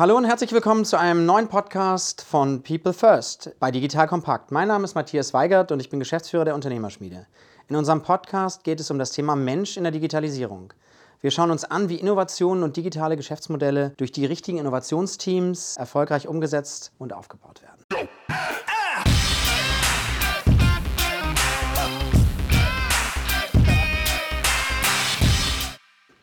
Hallo und herzlich willkommen zu einem neuen Podcast von People First bei Digital Kompakt. Mein Name ist Matthias Weigert und ich bin Geschäftsführer der Unternehmerschmiede. In unserem Podcast geht es um das Thema Mensch in der Digitalisierung. Wir schauen uns an, wie Innovationen und digitale Geschäftsmodelle durch die richtigen Innovationsteams erfolgreich umgesetzt und aufgebaut werden.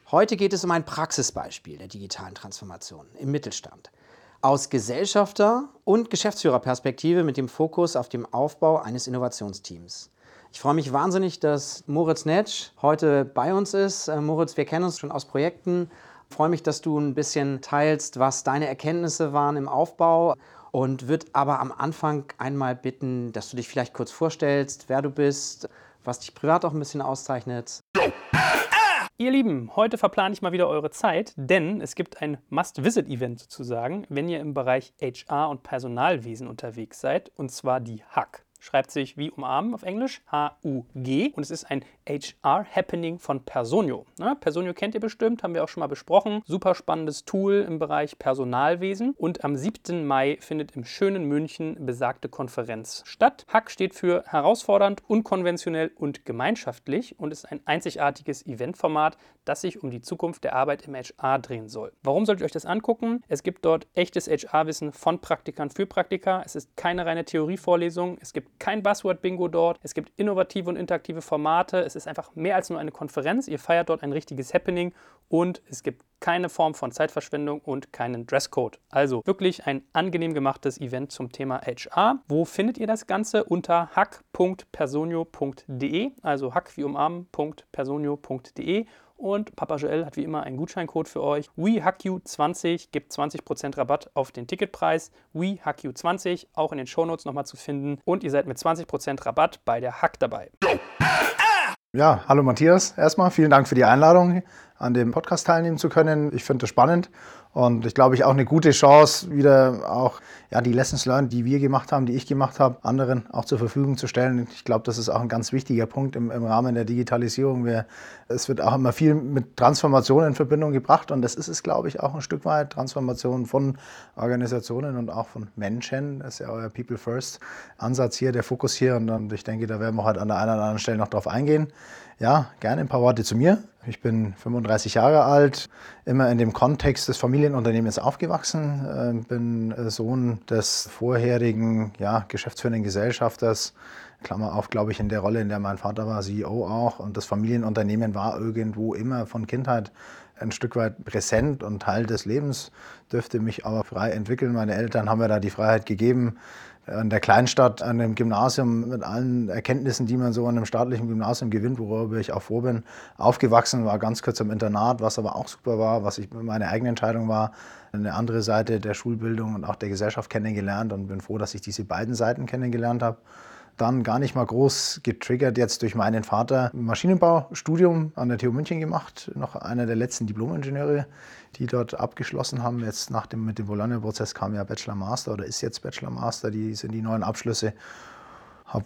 Heute geht es um ein Praxisbeispiel der digitalen Transformation im Mittelstand. Aus Gesellschafter- und Geschäftsführerperspektive mit dem Fokus auf dem Aufbau eines Innovationsteams. Ich freue mich wahnsinnig, dass Moritz Netsch heute bei uns ist. Äh, Moritz, wir kennen uns schon aus Projekten. Ich freue mich, dass du ein bisschen teilst, was deine Erkenntnisse waren im Aufbau und würde aber am Anfang einmal bitten, dass du dich vielleicht kurz vorstellst, wer du bist, was dich privat auch ein bisschen auszeichnet. Ihr Lieben, heute verplane ich mal wieder eure Zeit, denn es gibt ein Must-Visit-Event sozusagen, wenn ihr im Bereich HR und Personalwesen unterwegs seid, und zwar die Hack schreibt sich wie umarmen auf Englisch, H-U-G. Und es ist ein HR-Happening von Personio. Ne? Personio kennt ihr bestimmt, haben wir auch schon mal besprochen. Super spannendes Tool im Bereich Personalwesen. Und am 7. Mai findet im schönen München besagte Konferenz statt. Hack steht für herausfordernd, unkonventionell und gemeinschaftlich und ist ein einzigartiges Eventformat, das sich um die Zukunft der Arbeit im HR drehen soll. Warum solltet ihr euch das angucken? Es gibt dort echtes HR-Wissen von Praktikern für Praktika. Es ist keine reine Theorievorlesung. Es gibt kein Buzzword-Bingo dort. Es gibt innovative und interaktive Formate. Es ist einfach mehr als nur eine Konferenz. Ihr feiert dort ein richtiges Happening und es gibt keine Form von Zeitverschwendung und keinen Dresscode. Also wirklich ein angenehm gemachtes Event zum Thema HR. Wo findet ihr das Ganze? Unter hack.personio.de, also hack wie umarmen.personio.de und Papa Joel hat wie immer einen Gutscheincode für euch. WeHackYou20 gibt 20% Rabatt auf den Ticketpreis. WeHackYou20 auch in den Shownotes nochmal zu finden. Und ihr seid mit 20% Rabatt bei der Hack dabei. Ja, hallo Matthias. Erstmal vielen Dank für die Einladung, an dem Podcast teilnehmen zu können. Ich finde das spannend und ich glaube, ich auch eine gute Chance, wieder auch ja, die Lessons learned, die wir gemacht haben, die ich gemacht habe, anderen auch zur Verfügung zu stellen. Ich glaube, das ist auch ein ganz wichtiger Punkt im, im Rahmen der Digitalisierung. Wir, es wird auch immer viel mit Transformation in Verbindung gebracht und das ist es, glaube ich, auch ein Stück weit. Transformation von Organisationen und auch von Menschen. Das ist ja euer People First Ansatz hier, der Fokus hier. Und ich denke, da werden wir heute an der einen oder anderen Stelle noch drauf eingehen. Ja, gerne ein paar Worte zu mir. Ich bin 35 Jahre alt, immer in dem Kontext des Familienunternehmens aufgewachsen, äh, bin Sohn des vorherigen ja, geschäftsführenden Gesellschafters, Klammer auf, glaube ich, in der Rolle, in der mein Vater war, CEO auch. Und das Familienunternehmen war irgendwo immer von Kindheit ein Stück weit präsent und Teil des Lebens, dürfte mich aber frei entwickeln. Meine Eltern haben mir da die Freiheit gegeben, an der Kleinstadt, an dem Gymnasium mit allen Erkenntnissen, die man so an einem staatlichen Gymnasium gewinnt, worüber ich auch froh bin, aufgewachsen, war ganz kurz im Internat, was aber auch super war, was ich meine eigene Entscheidung war, eine andere Seite der Schulbildung und auch der Gesellschaft kennengelernt und bin froh, dass ich diese beiden Seiten kennengelernt habe dann gar nicht mal groß getriggert jetzt durch meinen Vater Maschinenbaustudium an der TU München gemacht, noch einer der letzten Diplomingenieure, die dort abgeschlossen haben. Jetzt nach dem mit dem Bologna-Prozess kam ja Bachelor Master oder ist jetzt Bachelor Master, die sind die neuen Abschlüsse habe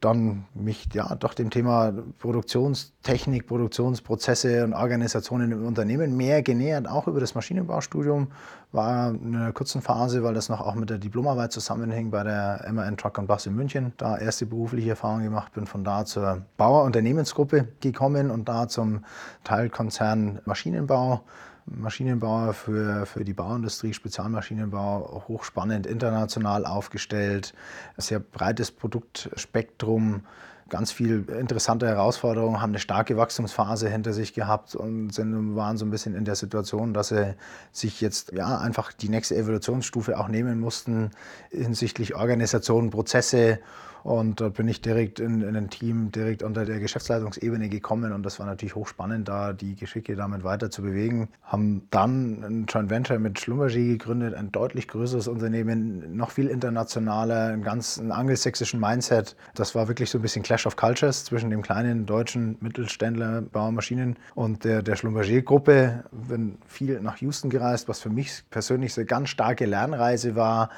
dann mich ja doch dem Thema Produktionstechnik, Produktionsprozesse und Organisationen im Unternehmen mehr genähert, auch über das Maschinenbaustudium. War in einer kurzen Phase, weil das noch auch mit der Diplomarbeit zusammenhing bei der MAN Truck und Bus in München. Da erste berufliche Erfahrung gemacht, bin von da zur Bauer Unternehmensgruppe gekommen und da zum Teilkonzern Maschinenbau Maschinenbauer für, für die Bauindustrie, Spezialmaschinenbau, hochspannend, international aufgestellt, sehr breites Produktspektrum, ganz viel interessante Herausforderungen, haben eine starke Wachstumsphase hinter sich gehabt und sind, waren so ein bisschen in der Situation, dass sie sich jetzt ja, einfach die nächste Evolutionsstufe auch nehmen mussten hinsichtlich Organisation, Prozesse und dort bin ich direkt in, in ein Team, direkt unter der Geschäftsleitungsebene gekommen und das war natürlich hochspannend, da die Geschicke damit weiter zu bewegen. Haben dann ein Joint Venture mit Schlumberger gegründet, ein deutlich größeres Unternehmen, noch viel internationaler, einen ganz einen angelsächsischen Mindset. Das war wirklich so ein bisschen Clash of Cultures zwischen dem kleinen deutschen Mittelständler Baumaschinen und der, der Schlumberger-Gruppe. Bin viel nach Houston gereist, was für mich persönlich eine ganz starke Lernreise war.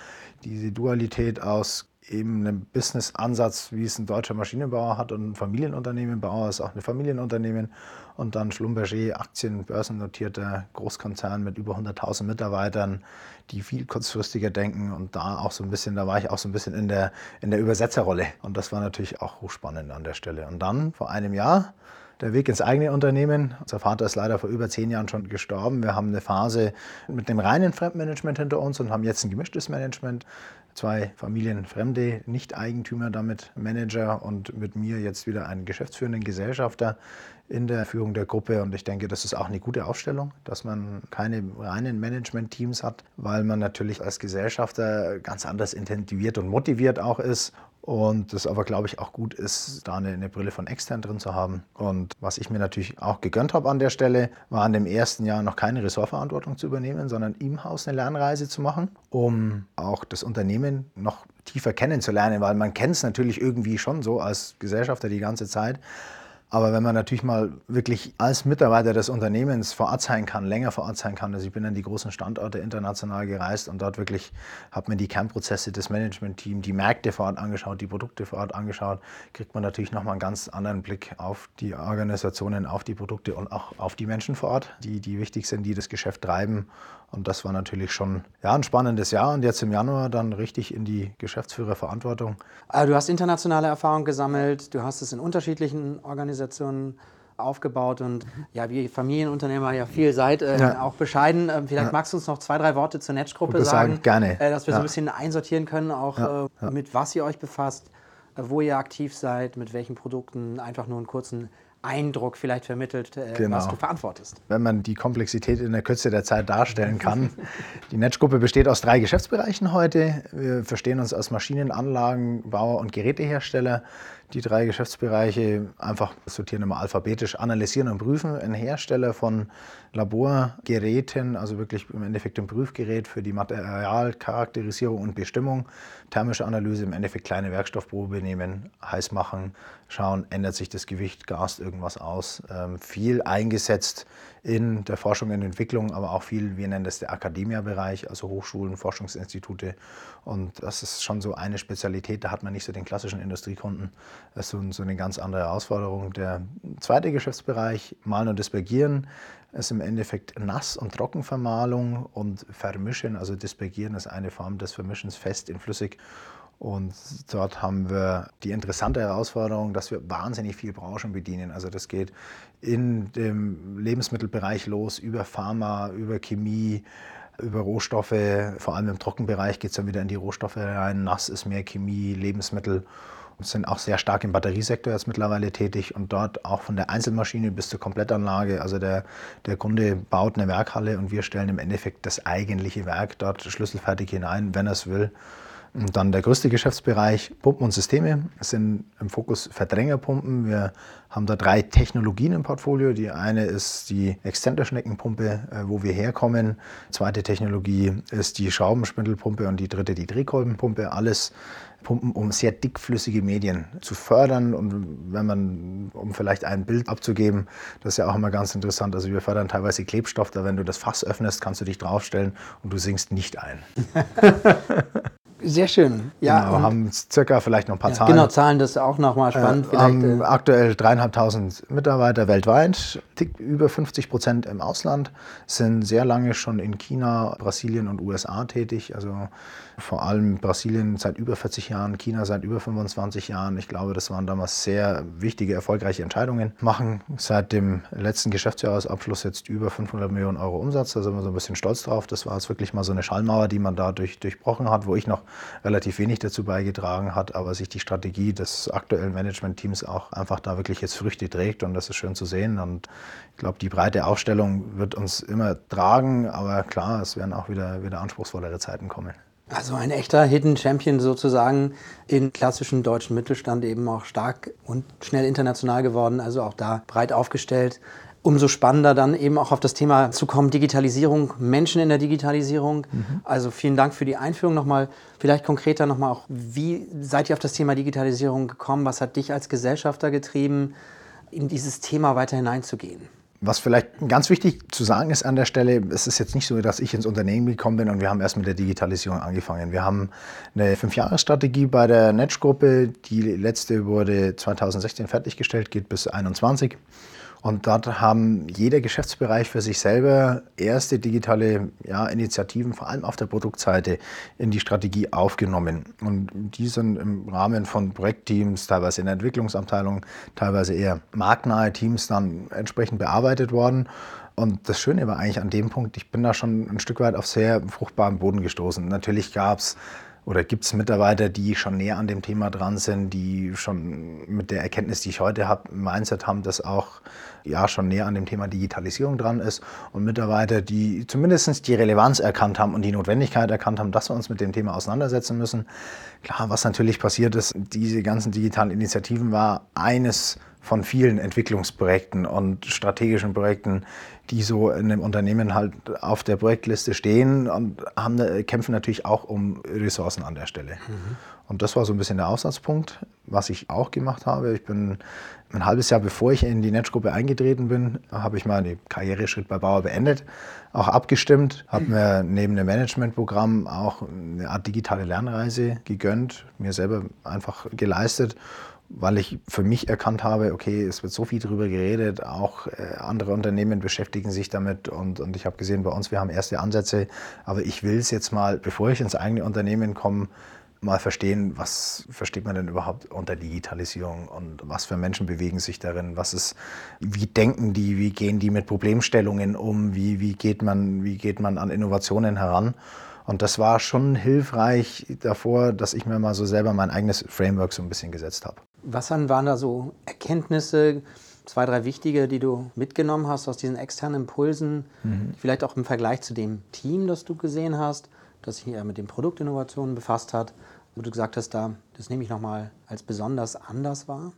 Diese Dualität aus eben einen Business-Ansatz, wie es ein deutscher Maschinenbauer hat und ein Familienunternehmen. Bauer ist auch ein Familienunternehmen. Und dann Schlumberger, Aktien, börsennotierter Großkonzern mit über 100.000 Mitarbeitern, die viel kurzfristiger denken. Und da auch so ein bisschen, da war ich auch so ein bisschen in der, in der Übersetzerrolle. Und das war natürlich auch hochspannend an der Stelle. Und dann vor einem Jahr der Weg ins eigene Unternehmen. Unser Vater ist leider vor über zehn Jahren schon gestorben. Wir haben eine Phase mit dem reinen Fremdmanagement hinter uns und haben jetzt ein gemischtes Management zwei familienfremde Nicht-Eigentümer, damit Manager und mit mir jetzt wieder einen geschäftsführenden Gesellschafter in der Führung der Gruppe. Und ich denke, das ist auch eine gute Aufstellung, dass man keine reinen Management-Teams hat, weil man natürlich als Gesellschafter ganz anders intensiviert und motiviert auch ist und das aber, glaube ich, auch gut ist, da eine, eine, Brille von extern drin zu haben. Und was ich mir natürlich auch gegönnt habe an der Stelle, war in dem ersten Jahr noch keine Ressortverantwortung zu übernehmen, sondern im Haus eine Lernreise zu machen, um auch das Unternehmen noch tiefer kennenzulernen, weil man kennt es natürlich irgendwie schon so als Gesellschafter die ganze Zeit. Aber wenn man natürlich mal wirklich als Mitarbeiter des Unternehmens vor Ort sein kann, länger vor Ort sein kann, also ich bin an die großen Standorte international gereist und dort wirklich habe mir die Kernprozesse des Managementteams, die Märkte vor Ort angeschaut, die Produkte vor Ort angeschaut, kriegt man natürlich nochmal einen ganz anderen Blick auf die Organisationen, auf die Produkte und auch auf die Menschen vor Ort, die, die wichtig sind, die das Geschäft treiben. Und das war natürlich schon ja, ein spannendes Jahr und jetzt im Januar dann richtig in die Geschäftsführerverantwortung. Also du hast internationale Erfahrung gesammelt, du hast es in unterschiedlichen Organisationen aufgebaut und ja, wie Familienunternehmer ja viel seid, äh, ja. auch bescheiden. Äh, vielleicht ja. magst du uns noch zwei, drei Worte zur Netsch-Gruppe sagen, sagen, gerne. Äh, dass wir ja. so ein bisschen einsortieren können, auch äh, mit was ihr euch befasst, äh, wo ihr aktiv seid, mit welchen Produkten, einfach nur einen kurzen Eindruck vielleicht vermittelt, äh, genau. was du verantwortest. Wenn man die Komplexität in der Kürze der Zeit darstellen kann. die Netzgruppe besteht aus drei Geschäftsbereichen heute. Wir verstehen uns als Maschinenanlagenbauer und Gerätehersteller die drei Geschäftsbereiche einfach sortieren immer alphabetisch, analysieren und prüfen. Ein Hersteller von Laborgeräten, also wirklich im Endeffekt ein Prüfgerät für die Materialcharakterisierung und Bestimmung, thermische Analyse, im Endeffekt kleine Werkstoffprobe nehmen, heiß machen, schauen, ändert sich das Gewicht, gast irgendwas aus. Ähm, viel eingesetzt in der Forschung und Entwicklung, aber auch viel, wir nennen das der Akademia-Bereich, also Hochschulen, Forschungsinstitute. Und das ist schon so eine Spezialität, da hat man nicht so den klassischen Industriekunden. Das ist so, eine ganz andere Herausforderung. Der zweite Geschäftsbereich, Malen und Dispergieren, ist im Endeffekt Nass- und Trockenvermalung und Vermischen. Also Dispergieren ist eine Form des Vermischens fest in flüssig. Und dort haben wir die interessante Herausforderung, dass wir wahnsinnig viele Branchen bedienen. Also das geht in dem Lebensmittelbereich los, über Pharma, über Chemie, über Rohstoffe. Vor allem im Trockenbereich geht es dann wieder in die Rohstoffe rein. Nass ist mehr Chemie, Lebensmittel. Wir sind auch sehr stark im Batteriesektor jetzt mittlerweile tätig und dort auch von der Einzelmaschine bis zur Komplettanlage. Also der, der Kunde baut eine Werkhalle und wir stellen im Endeffekt das eigentliche Werk dort schlüsselfertig hinein, wenn er es will. Und dann der größte Geschäftsbereich Pumpen und Systeme. Es sind im Fokus Verdrängerpumpen. Wir haben da drei Technologien im Portfolio. Die eine ist die Exzenterschneckenpumpe, äh, wo wir herkommen. Die zweite Technologie ist die Schraubenspindelpumpe und die dritte die Drehkolbenpumpe. Alles Pumpen, um sehr dickflüssige Medien zu fördern. Und wenn man, um vielleicht ein Bild abzugeben, das ist ja auch immer ganz interessant. Also wir fördern teilweise Klebstoff, da wenn du das Fass öffnest, kannst du dich draufstellen und du sinkst nicht ein. Sehr schön. Ja, genau, haben circa vielleicht noch ein paar ja, Zahlen. Genau, Zahlen, das ist auch nochmal spannend. Äh, haben äh, aktuell dreieinhalbtausend Mitarbeiter weltweit, über 50 Prozent im Ausland, sind sehr lange schon in China, Brasilien und USA tätig. Also vor allem Brasilien seit über 40 Jahren, China seit über 25 Jahren. Ich glaube, das waren damals sehr wichtige, erfolgreiche Entscheidungen. Machen seit dem letzten Geschäftsjahresabschluss jetzt über 500 Millionen Euro Umsatz. Da sind wir so ein bisschen stolz drauf. Das war jetzt wirklich mal so eine Schallmauer, die man da durch, durchbrochen hat, wo ich noch relativ wenig dazu beigetragen hat, aber sich die Strategie des aktuellen Managementteams auch einfach da wirklich jetzt Früchte trägt und das ist schön zu sehen. Und ich glaube, die breite Aufstellung wird uns immer tragen, aber klar, es werden auch wieder, wieder anspruchsvollere Zeiten kommen. Also ein echter Hidden Champion sozusagen in klassischen deutschen Mittelstand eben auch stark und schnell international geworden, also auch da breit aufgestellt. Umso spannender dann eben auch auf das Thema zu kommen, Digitalisierung, Menschen in der Digitalisierung. Mhm. Also vielen Dank für die Einführung nochmal. Vielleicht konkreter nochmal auch, wie seid ihr auf das Thema Digitalisierung gekommen? Was hat dich als Gesellschafter getrieben, in dieses Thema weiter hineinzugehen? Was vielleicht ganz wichtig zu sagen ist an der Stelle, es ist jetzt nicht so, dass ich ins Unternehmen gekommen bin und wir haben erst mit der Digitalisierung angefangen. Wir haben eine Fünfjahresstrategie bei der Netsch-Gruppe. Die letzte wurde 2016 fertiggestellt, geht bis 2021. Und dort haben jeder Geschäftsbereich für sich selber erste digitale ja, Initiativen, vor allem auf der Produktseite, in die Strategie aufgenommen. Und die sind im Rahmen von Projektteams, teilweise in der Entwicklungsabteilung, teilweise eher marktnahe Teams dann entsprechend bearbeitet worden. Und das Schöne war eigentlich an dem Punkt, ich bin da schon ein Stück weit auf sehr fruchtbaren Boden gestoßen. Natürlich gab es oder gibt es Mitarbeiter, die schon näher an dem Thema dran sind, die schon mit der Erkenntnis, die ich heute habe, im Mindset haben, das auch ja, schon näher an dem Thema Digitalisierung dran ist und Mitarbeiter, die zumindest die Relevanz erkannt haben und die Notwendigkeit erkannt haben, dass wir uns mit dem Thema auseinandersetzen müssen. Klar, was natürlich passiert ist, diese ganzen digitalen Initiativen war eines von vielen Entwicklungsprojekten und strategischen Projekten, die so in einem Unternehmen halt auf der Projektliste stehen und haben, kämpfen natürlich auch um Ressourcen an der Stelle. Mhm. Und das war so ein bisschen der Aussatzpunkt, was ich auch gemacht habe. Ich bin ein halbes Jahr bevor ich in die Netzgruppe eingetreten bin, habe ich mal den Karriereschritt bei Bauer beendet, auch abgestimmt, habe mir neben dem Managementprogramm auch eine Art digitale Lernreise gegönnt, mir selber einfach geleistet weil ich für mich erkannt habe, okay, es wird so viel darüber geredet, auch äh, andere Unternehmen beschäftigen sich damit und, und ich habe gesehen, bei uns, wir haben erste Ansätze, aber ich will es jetzt mal, bevor ich ins eigene Unternehmen komme, mal verstehen, was versteht man denn überhaupt unter Digitalisierung und was für Menschen bewegen sich darin, was ist, wie denken die, wie gehen die mit Problemstellungen um, wie, wie, geht, man, wie geht man an Innovationen heran. Und das war schon hilfreich davor, dass ich mir mal so selber mein eigenes Framework so ein bisschen gesetzt habe. Was waren da so Erkenntnisse, zwei, drei wichtige, die du mitgenommen hast aus diesen externen Impulsen, mhm. vielleicht auch im Vergleich zu dem Team, das du gesehen hast, das sich hier mit den Produktinnovationen befasst hat, wo du gesagt hast, da, das nehme ich nochmal als besonders anders wahr?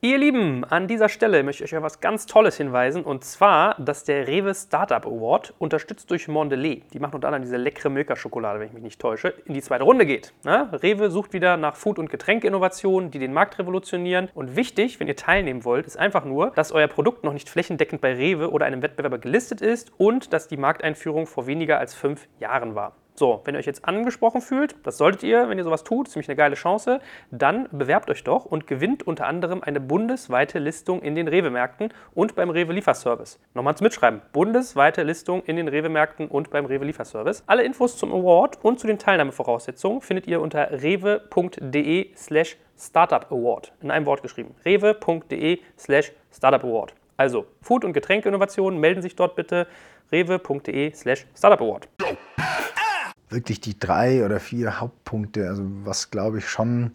Ihr Lieben, an dieser Stelle möchte ich euch auf was ganz Tolles hinweisen und zwar, dass der Rewe Startup Award, unterstützt durch Mondelez, die machen unter anderem diese leckere Milka-Schokolade, wenn ich mich nicht täusche, in die zweite Runde geht. Ja, Rewe sucht wieder nach Food- und Getränkeinnovationen, die den Markt revolutionieren. Und wichtig, wenn ihr teilnehmen wollt, ist einfach nur, dass euer Produkt noch nicht flächendeckend bei Rewe oder einem Wettbewerber gelistet ist und dass die Markteinführung vor weniger als fünf Jahren war. So, wenn ihr euch jetzt angesprochen fühlt, das solltet ihr, wenn ihr sowas tut, ist nämlich eine geile Chance, dann bewerbt euch doch und gewinnt unter anderem eine bundesweite Listung in den Rewe-Märkten und beim Rewe-Lieferservice. Nochmal zum Mitschreiben, bundesweite Listung in den Rewe-Märkten und beim Rewe-Lieferservice. Alle Infos zum Award und zu den Teilnahmevoraussetzungen findet ihr unter rewe.de slash Startup Award. In einem Wort geschrieben. rewe.de slash Startup Award. Also Food- und Getränkeinnovationen melden sich dort bitte rewe.de slash Startup Award wirklich die drei oder vier Hauptpunkte. Also was glaube ich schon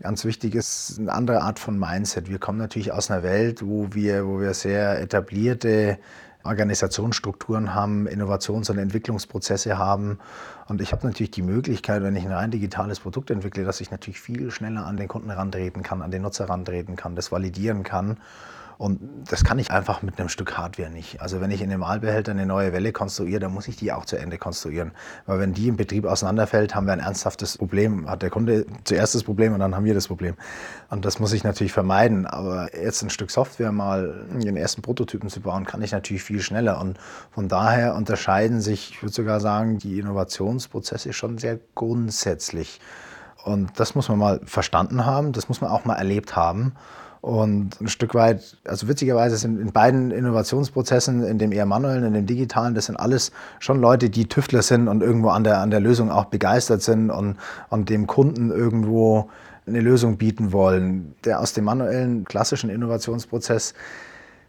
ganz wichtig ist, eine andere Art von Mindset. Wir kommen natürlich aus einer Welt, wo wir, wo wir sehr etablierte Organisationsstrukturen haben, Innovations- und Entwicklungsprozesse haben. Und ich habe natürlich die Möglichkeit, wenn ich ein rein digitales Produkt entwickle, dass ich natürlich viel schneller an den Kunden herantreten kann, an den Nutzer herantreten kann, das validieren kann. Und das kann ich einfach mit einem Stück Hardware nicht. Also wenn ich in einem Aalbehälter eine neue Welle konstruiere, dann muss ich die auch zu Ende konstruieren. Weil wenn die im Betrieb auseinanderfällt, haben wir ein ernsthaftes Problem. Hat der Kunde zuerst das Problem und dann haben wir das Problem. Und das muss ich natürlich vermeiden. Aber jetzt ein Stück Software mal den ersten Prototypen zu bauen, kann ich natürlich viel schneller. Und von daher unterscheiden sich, ich würde sogar sagen, die Innovationsprozesse schon sehr grundsätzlich. Und das muss man mal verstanden haben, das muss man auch mal erlebt haben. Und ein Stück weit, also witzigerweise sind in beiden Innovationsprozessen, in dem eher manuellen, in dem digitalen, das sind alles schon Leute, die Tüftler sind und irgendwo an der, an der Lösung auch begeistert sind und, und dem Kunden irgendwo eine Lösung bieten wollen. Der aus dem manuellen, klassischen Innovationsprozess,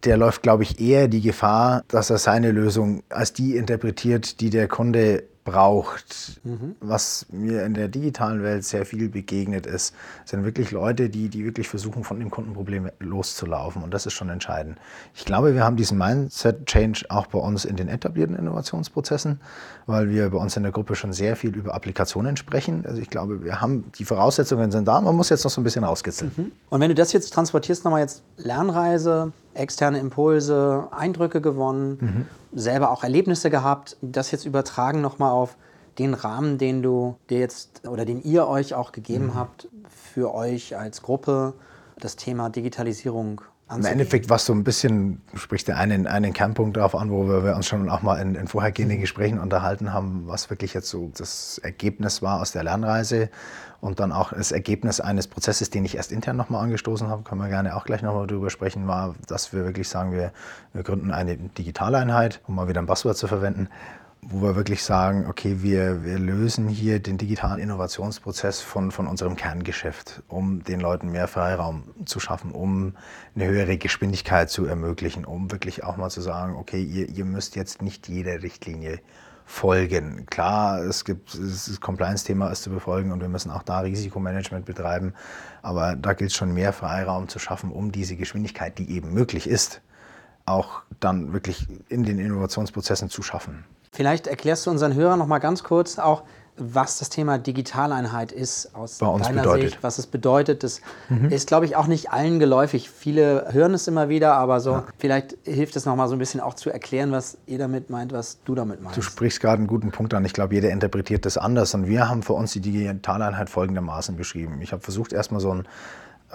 der läuft, glaube ich, eher die Gefahr, dass er seine Lösung als die interpretiert, die der Kunde braucht. Mhm. Was mir in der digitalen Welt sehr viel begegnet ist, sind wirklich Leute, die, die wirklich versuchen, von dem Kundenproblem loszulaufen. Und das ist schon entscheidend. Ich glaube, wir haben diesen Mindset-Change auch bei uns in den etablierten Innovationsprozessen, weil wir bei uns in der Gruppe schon sehr viel über Applikationen sprechen. Also ich glaube, wir haben, die Voraussetzungen sind da, man muss jetzt noch so ein bisschen rauskitzeln. Mhm. Und wenn du das jetzt transportierst, nochmal jetzt Lernreise, externe Impulse, Eindrücke gewonnen, mhm. selber auch Erlebnisse gehabt. Das jetzt übertragen nochmal auf den Rahmen, den du dir jetzt oder den ihr euch auch gegeben mhm. habt für euch als Gruppe, das Thema Digitalisierung Im Endeffekt, was so ein bisschen, du sprichst ja einen, einen Kernpunkt darauf an, wo wir, wir uns schon auch mal in, in vorhergehenden. Gesprächen unterhalten haben, was wirklich jetzt so das Ergebnis war aus der Lernreise und dann auch das Ergebnis eines Prozesses, den ich erst intern nochmal angestoßen habe, können wir gerne auch gleich nochmal drüber sprechen, war, dass wir wirklich sagen, wir, wir gründen eine Digitaleinheit, um mal wieder ein Buzzword zu verwenden wo wir wirklich sagen, okay, wir, wir lösen hier den digitalen Innovationsprozess von, von unserem Kerngeschäft, um den Leuten mehr Freiraum zu schaffen, um eine höhere Geschwindigkeit zu ermöglichen, um wirklich auch mal zu sagen, okay, ihr, ihr müsst jetzt nicht jeder Richtlinie folgen. Klar, es gibt das Compliance-Thema ist zu befolgen und wir müssen auch da Risikomanagement betreiben, aber da gilt es schon mehr Freiraum zu schaffen, um diese Geschwindigkeit, die eben möglich ist, auch dann wirklich in den Innovationsprozessen zu schaffen. Vielleicht erklärst du unseren Hörern noch mal ganz kurz auch, was das Thema Digitaleinheit ist aus Bei uns deiner bedeutet. Sicht, was es bedeutet. Das mhm. ist, glaube ich, auch nicht allen geläufig. Viele hören es immer wieder, aber so ja. vielleicht hilft es noch mal so ein bisschen auch zu erklären, was ihr damit meint, was du damit meinst. Du sprichst gerade einen guten Punkt an. Ich glaube, jeder interpretiert das anders. Und wir haben für uns die Digitaleinheit folgendermaßen beschrieben. Ich habe versucht, erstmal so ein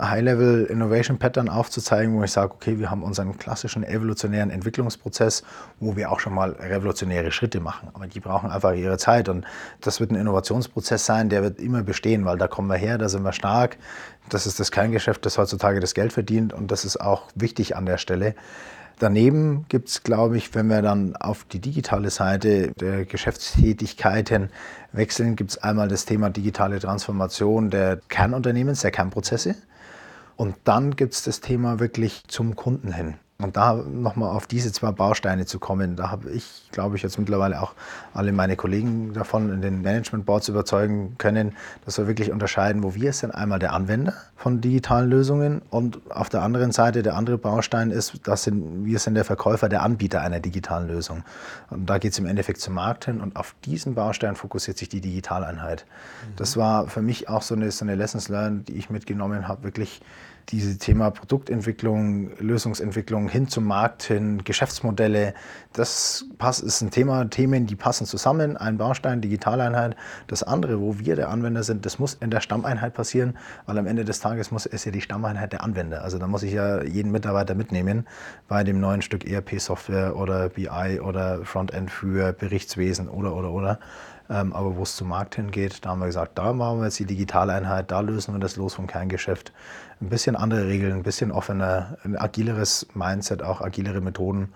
High-Level Innovation Pattern aufzuzeigen, wo ich sage, okay, wir haben unseren klassischen evolutionären Entwicklungsprozess, wo wir auch schon mal revolutionäre Schritte machen. Aber die brauchen einfach ihre Zeit und das wird ein Innovationsprozess sein, der wird immer bestehen, weil da kommen wir her, da sind wir stark. Das ist das Kerngeschäft, das heutzutage das Geld verdient und das ist auch wichtig an der Stelle. Daneben gibt es, glaube ich, wenn wir dann auf die digitale Seite der Geschäftstätigkeiten wechseln, gibt es einmal das Thema digitale Transformation der Kernunternehmens, der Kernprozesse. Und dann gibt es das Thema wirklich zum Kunden hin. Und da nochmal auf diese zwei Bausteine zu kommen, da habe ich, glaube ich, jetzt mittlerweile auch alle meine Kollegen davon in den Management Boards überzeugen können, dass wir wirklich unterscheiden, wo wir sind. Einmal der Anwender von digitalen Lösungen und auf der anderen Seite der andere Baustein ist, dass sind, wir sind der Verkäufer, der Anbieter einer digitalen Lösung. Und da geht es im Endeffekt zum Markt hin und auf diesen Baustein fokussiert sich die Digitaleinheit. Mhm. Das war für mich auch so eine, so eine Lessons learned, die ich mitgenommen habe, wirklich dieses Thema Produktentwicklung, Lösungsentwicklung hin zum Markt hin, Geschäftsmodelle, das passt, ist ein Thema, Themen, die passen zusammen, ein Baustein, Digitaleinheit. Das andere, wo wir der Anwender sind, das muss in der Stammeinheit passieren, weil am Ende des Tages muss es ja die Stammeinheit der Anwender. Also da muss ich ja jeden Mitarbeiter mitnehmen bei dem neuen Stück ERP-Software oder BI oder Frontend für Berichtswesen oder oder oder. Ähm, aber wo es zum Markt hingeht, da haben wir gesagt, da machen wir jetzt die Digitaleinheit, da lösen wir das los vom Kerngeschäft. Ein bisschen andere Regeln, ein bisschen offener, ein agileres Mindset, auch agilere Methoden.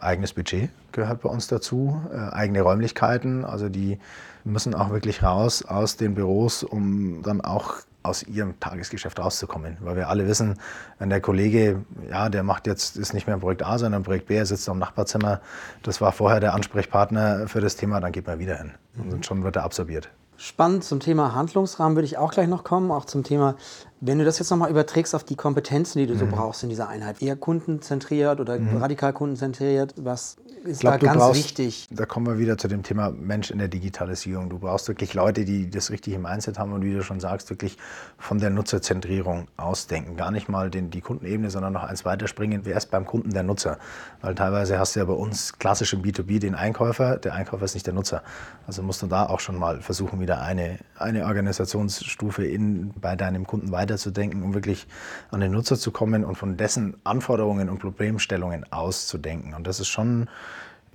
Eigenes Budget gehört bei uns dazu, äh, eigene Räumlichkeiten. Also die müssen auch wirklich raus aus den Büros, um dann auch aus ihrem Tagesgeschäft rauszukommen. Weil wir alle wissen, wenn der Kollege, ja, der macht jetzt, ist nicht mehr Projekt A, sondern Projekt B, er sitzt am Nachbarzimmer, das war vorher der Ansprechpartner für das Thema, dann geht man wieder hin. Mhm. Und schon wird er absorbiert. Spannend zum Thema Handlungsrahmen würde ich auch gleich noch kommen, auch zum Thema, wenn du das jetzt nochmal überträgst auf die Kompetenzen, die du so mhm. brauchst in dieser Einheit, eher kundenzentriert oder mhm. radikal kundenzentriert, was ist glaub, da ganz brauchst, wichtig. Da kommen wir wieder zu dem Thema Mensch in der Digitalisierung. Du brauchst wirklich Leute, die das richtige Mindset haben und wie du schon sagst, wirklich von der Nutzerzentrierung ausdenken. Gar nicht mal den, die Kundenebene, sondern noch eins weiterspringen. Wer ist beim Kunden der Nutzer? Weil teilweise hast du ja bei uns klassisch im B2B den Einkäufer. Der Einkäufer ist nicht der Nutzer. Also musst du da auch schon mal versuchen, wieder eine, eine Organisationsstufe in, bei deinem Kunden weiterzudenken, um wirklich an den Nutzer zu kommen und von dessen Anforderungen und Problemstellungen auszudenken. Und das ist schon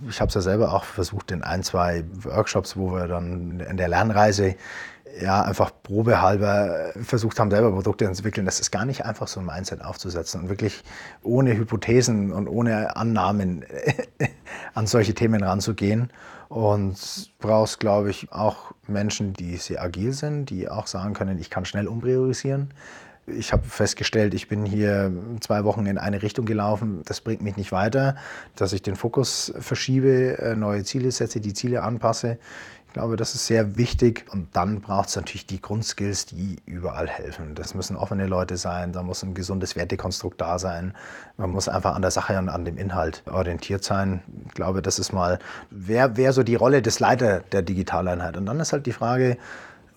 ich habe es ja selber auch versucht in ein, zwei Workshops, wo wir dann in der Lernreise ja, einfach probehalber versucht haben, selber Produkte zu entwickeln. Das ist gar nicht einfach, so ein Mindset aufzusetzen und wirklich ohne Hypothesen und ohne Annahmen an solche Themen ranzugehen. Und brauchst, glaube ich, auch Menschen, die sehr agil sind, die auch sagen können, ich kann schnell umpriorisieren. Ich habe festgestellt, ich bin hier zwei Wochen in eine Richtung gelaufen. Das bringt mich nicht weiter, dass ich den Fokus verschiebe, äh, neue Ziele setze, die Ziele anpasse. Glaube, das ist sehr wichtig. Und dann braucht es natürlich die Grundskills, die überall helfen. Das müssen offene Leute sein, da muss ein gesundes Wertekonstrukt da sein. Man muss einfach an der Sache und an dem Inhalt orientiert sein. Ich glaube, das ist mal, wer, wer so die Rolle des Leiter der Digitaleinheit. Und dann ist halt die Frage,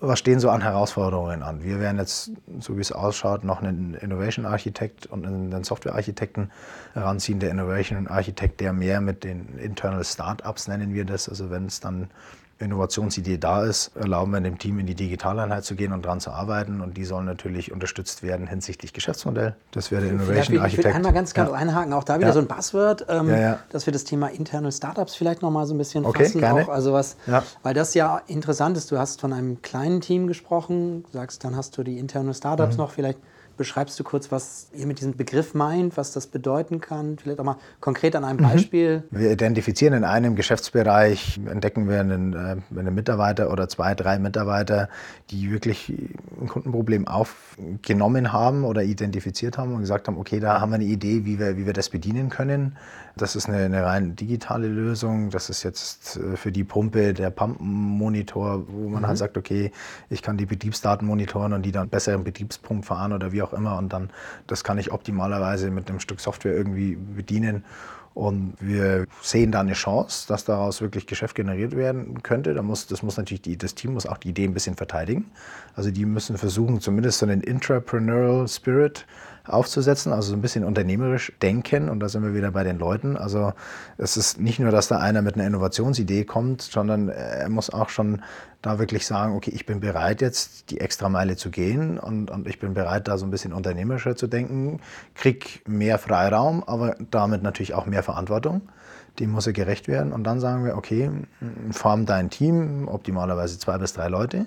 was stehen so an Herausforderungen an? Wir werden jetzt, so wie es ausschaut, noch einen Innovation Architekt und einen Software Architekten heranziehen. Der Innovation Architekt, der mehr mit den Internal Startups nennen wir das, also wenn es dann Innovationsidee da ist, erlauben wir dem Team in die Digitaleinheit zu gehen und daran zu arbeiten. Und die sollen natürlich unterstützt werden hinsichtlich Geschäftsmodell. Das wäre der Innovation Architect. Ich will einmal ganz kurz ja. einhaken, auch da wieder ja. so ein Buzzword, ähm, ja, dass wir das Thema Internal Startups vielleicht noch mal so ein bisschen okay, fassen. Gerne. Auch, also was, Weil das ja interessant ist. Du hast von einem kleinen Team gesprochen, sagst, dann hast du die Internal Startups mhm. noch vielleicht Beschreibst du kurz, was ihr mit diesem Begriff meint, was das bedeuten kann? Vielleicht auch mal konkret an einem mhm. Beispiel. Wir identifizieren in einem Geschäftsbereich, entdecken wir einen, äh, einen Mitarbeiter oder zwei, drei Mitarbeiter, die wirklich ein Kundenproblem aufgenommen haben oder identifiziert haben und gesagt haben, okay, da haben wir eine Idee, wie wir, wie wir das bedienen können. Das ist eine, eine rein digitale Lösung. Das ist jetzt äh, für die Pumpe der Pumpenmonitor, wo man mhm. halt sagt, okay, ich kann die Betriebsdaten monitoren und die dann besser im Betriebspunkt fahren oder wie auch immer. Und dann, das kann ich optimalerweise mit einem Stück Software irgendwie bedienen. Und wir sehen da eine Chance, dass daraus wirklich Geschäft generiert werden könnte. Da muss, das muss natürlich die, das Team muss auch die Idee ein bisschen verteidigen. Also die müssen versuchen, zumindest so einen Intrapreneurial Spirit aufzusetzen, also so ein bisschen unternehmerisch denken. Und da sind wir wieder bei den Leuten. Also es ist nicht nur, dass da einer mit einer Innovationsidee kommt, sondern er muss auch schon da wirklich sagen, okay, ich bin bereit jetzt die extra Meile zu gehen und, und ich bin bereit da so ein bisschen unternehmerischer zu denken, krieg mehr Freiraum, aber damit natürlich auch mehr Verantwortung. Dem muss er gerecht werden. Und dann sagen wir, okay, form dein Team, optimalerweise zwei bis drei Leute.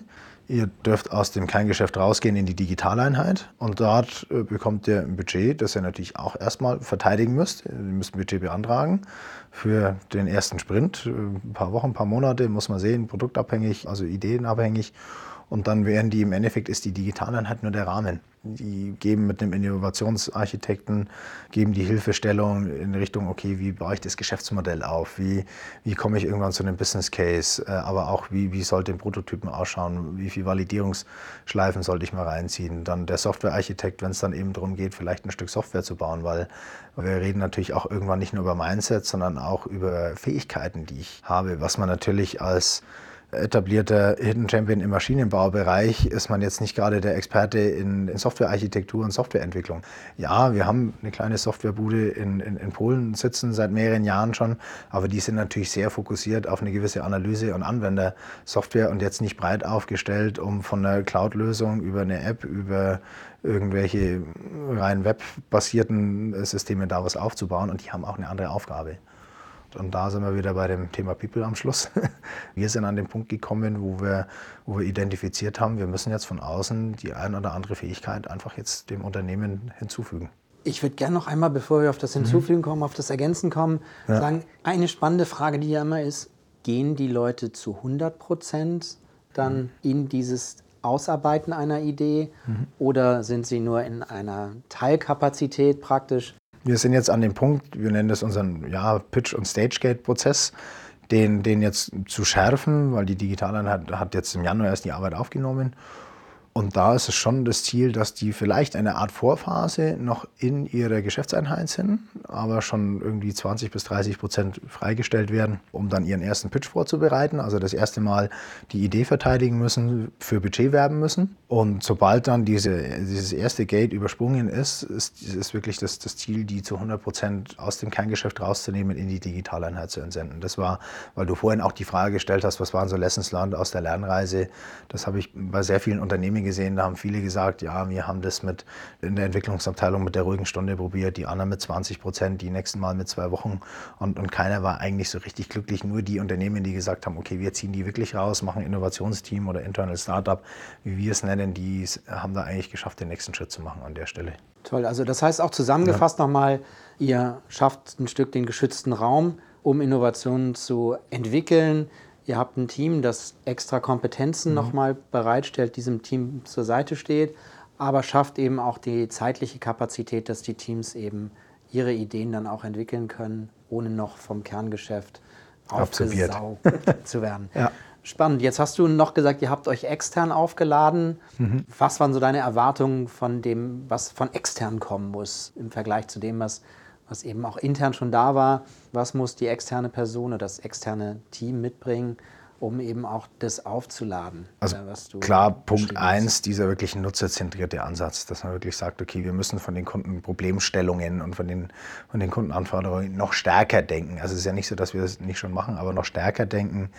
Ihr dürft aus dem Kerngeschäft rausgehen in die Digitaleinheit und dort äh, bekommt ihr ein Budget, das ihr natürlich auch erstmal verteidigen müsst. Ihr müsst ein Budget beantragen für den ersten Sprint. Äh, ein paar Wochen, ein paar Monate, muss man sehen, produktabhängig, also ideenabhängig. Und dann wären die im Endeffekt ist die Digitaleinheit nur der Rahmen. Die geben mit einem Innovationsarchitekten, geben die Hilfestellung in Richtung, okay, wie baue ich das Geschäftsmodell auf? Wie, wie komme ich irgendwann zu einem Business Case? Äh, aber auch, wie, wie sollte ein Prototypen ausschauen? Wie viele Validierungsschleifen sollte ich mal reinziehen? Dann der Softwarearchitekt, wenn es dann eben darum geht, vielleicht ein Stück Software zu bauen, weil wir reden natürlich auch irgendwann nicht nur über Mindset, sondern auch über Fähigkeiten, die ich habe, was man natürlich als etablierter Hidden Champion im Maschinenbaubereich ist man jetzt nicht gerade der Experte in, in Softwarearchitektur und Softwareentwicklung. Ja, wir haben eine kleine Softwarebude in, in, in, Polen sitzen seit mehreren Jahren schon, aber die sind natürlich sehr fokussiert auf eine gewisse Analyse- und Anwendersoftware und jetzt nicht breit aufgestellt, um von einer Cloud-Lösung über eine App, über irgendwelche rein webbasierten Systeme daraus aufzubauen und die haben auch eine andere Aufgabe. Und da sind wir wieder bei dem Thema People am Schluss. Wir sind an den Punkt gekommen, wo wir, wo wir identifiziert haben, wir müssen jetzt von außen die ein oder andere Fähigkeit einfach jetzt dem Unternehmen hinzufügen. Ich würde gerne noch einmal, bevor wir auf das Hinzufügen kommen, auf das Ergänzen kommen, ja. sagen, eine spannende Frage, die ja immer ist, gehen die Leute zu 100 Prozent dann mhm. in dieses Ausarbeiten einer Idee mhm. oder sind sie nur in einer Teilkapazität praktisch wir sind jetzt an dem Punkt, wir nennen das unseren ja, Pitch- und Stagegate-Prozess, den, den jetzt zu schärfen, weil die Digitaleinheit hat jetzt im Januar erst die Arbeit aufgenommen und da ist es schon das Ziel, dass die vielleicht eine Art Vorphase noch in ihrer Geschäftseinheit sind, aber schon irgendwie 20 bis 30 Prozent freigestellt werden, um dann ihren ersten Pitch vorzubereiten. Also das erste Mal die Idee verteidigen müssen, für Budget werben müssen. Und sobald dann diese, dieses erste Gate übersprungen ist, ist, ist wirklich das, das Ziel, die zu 100 Prozent aus dem Kerngeschäft rauszunehmen, in die Digitaleinheit zu entsenden. Das war, weil du vorhin auch die Frage gestellt hast, was waren so Lessons learned aus der Lernreise. Das habe ich bei sehr vielen Unternehmen Gesehen, da haben viele gesagt, ja, wir haben das mit in der Entwicklungsabteilung mit der ruhigen Stunde probiert, die anderen mit 20 Prozent, die nächsten Mal mit zwei Wochen und, und keiner war eigentlich so richtig glücklich. Nur die Unternehmen, die gesagt haben, okay, wir ziehen die wirklich raus, machen Innovationsteam oder Internal Startup, wie wir es nennen, die haben da eigentlich geschafft, den nächsten Schritt zu machen an der Stelle. Toll, also das heißt auch zusammengefasst ja. nochmal, ihr schafft ein Stück den geschützten Raum, um Innovationen zu entwickeln. Ihr habt ein Team, das extra Kompetenzen mhm. nochmal bereitstellt, diesem Team zur Seite steht, aber schafft eben auch die zeitliche Kapazität, dass die Teams eben ihre Ideen dann auch entwickeln können, ohne noch vom Kerngeschäft aufgesaugt zu werden. Ja. Spannend. Jetzt hast du noch gesagt, ihr habt euch extern aufgeladen. Mhm. Was waren so deine Erwartungen von dem, was von extern kommen muss im Vergleich zu dem, was was eben auch intern schon da war. Was muss die externe Person oder das externe Team mitbringen, um eben auch das aufzuladen. Also äh, klar, Punkt eins, dieser wirklich nutzerzentrierte Ansatz, dass man wirklich sagt, okay, wir müssen von den Kunden Problemstellungen und von den, von den Kundenanforderungen noch stärker denken. Also es ist ja nicht so, dass wir das nicht schon machen, aber noch stärker denken.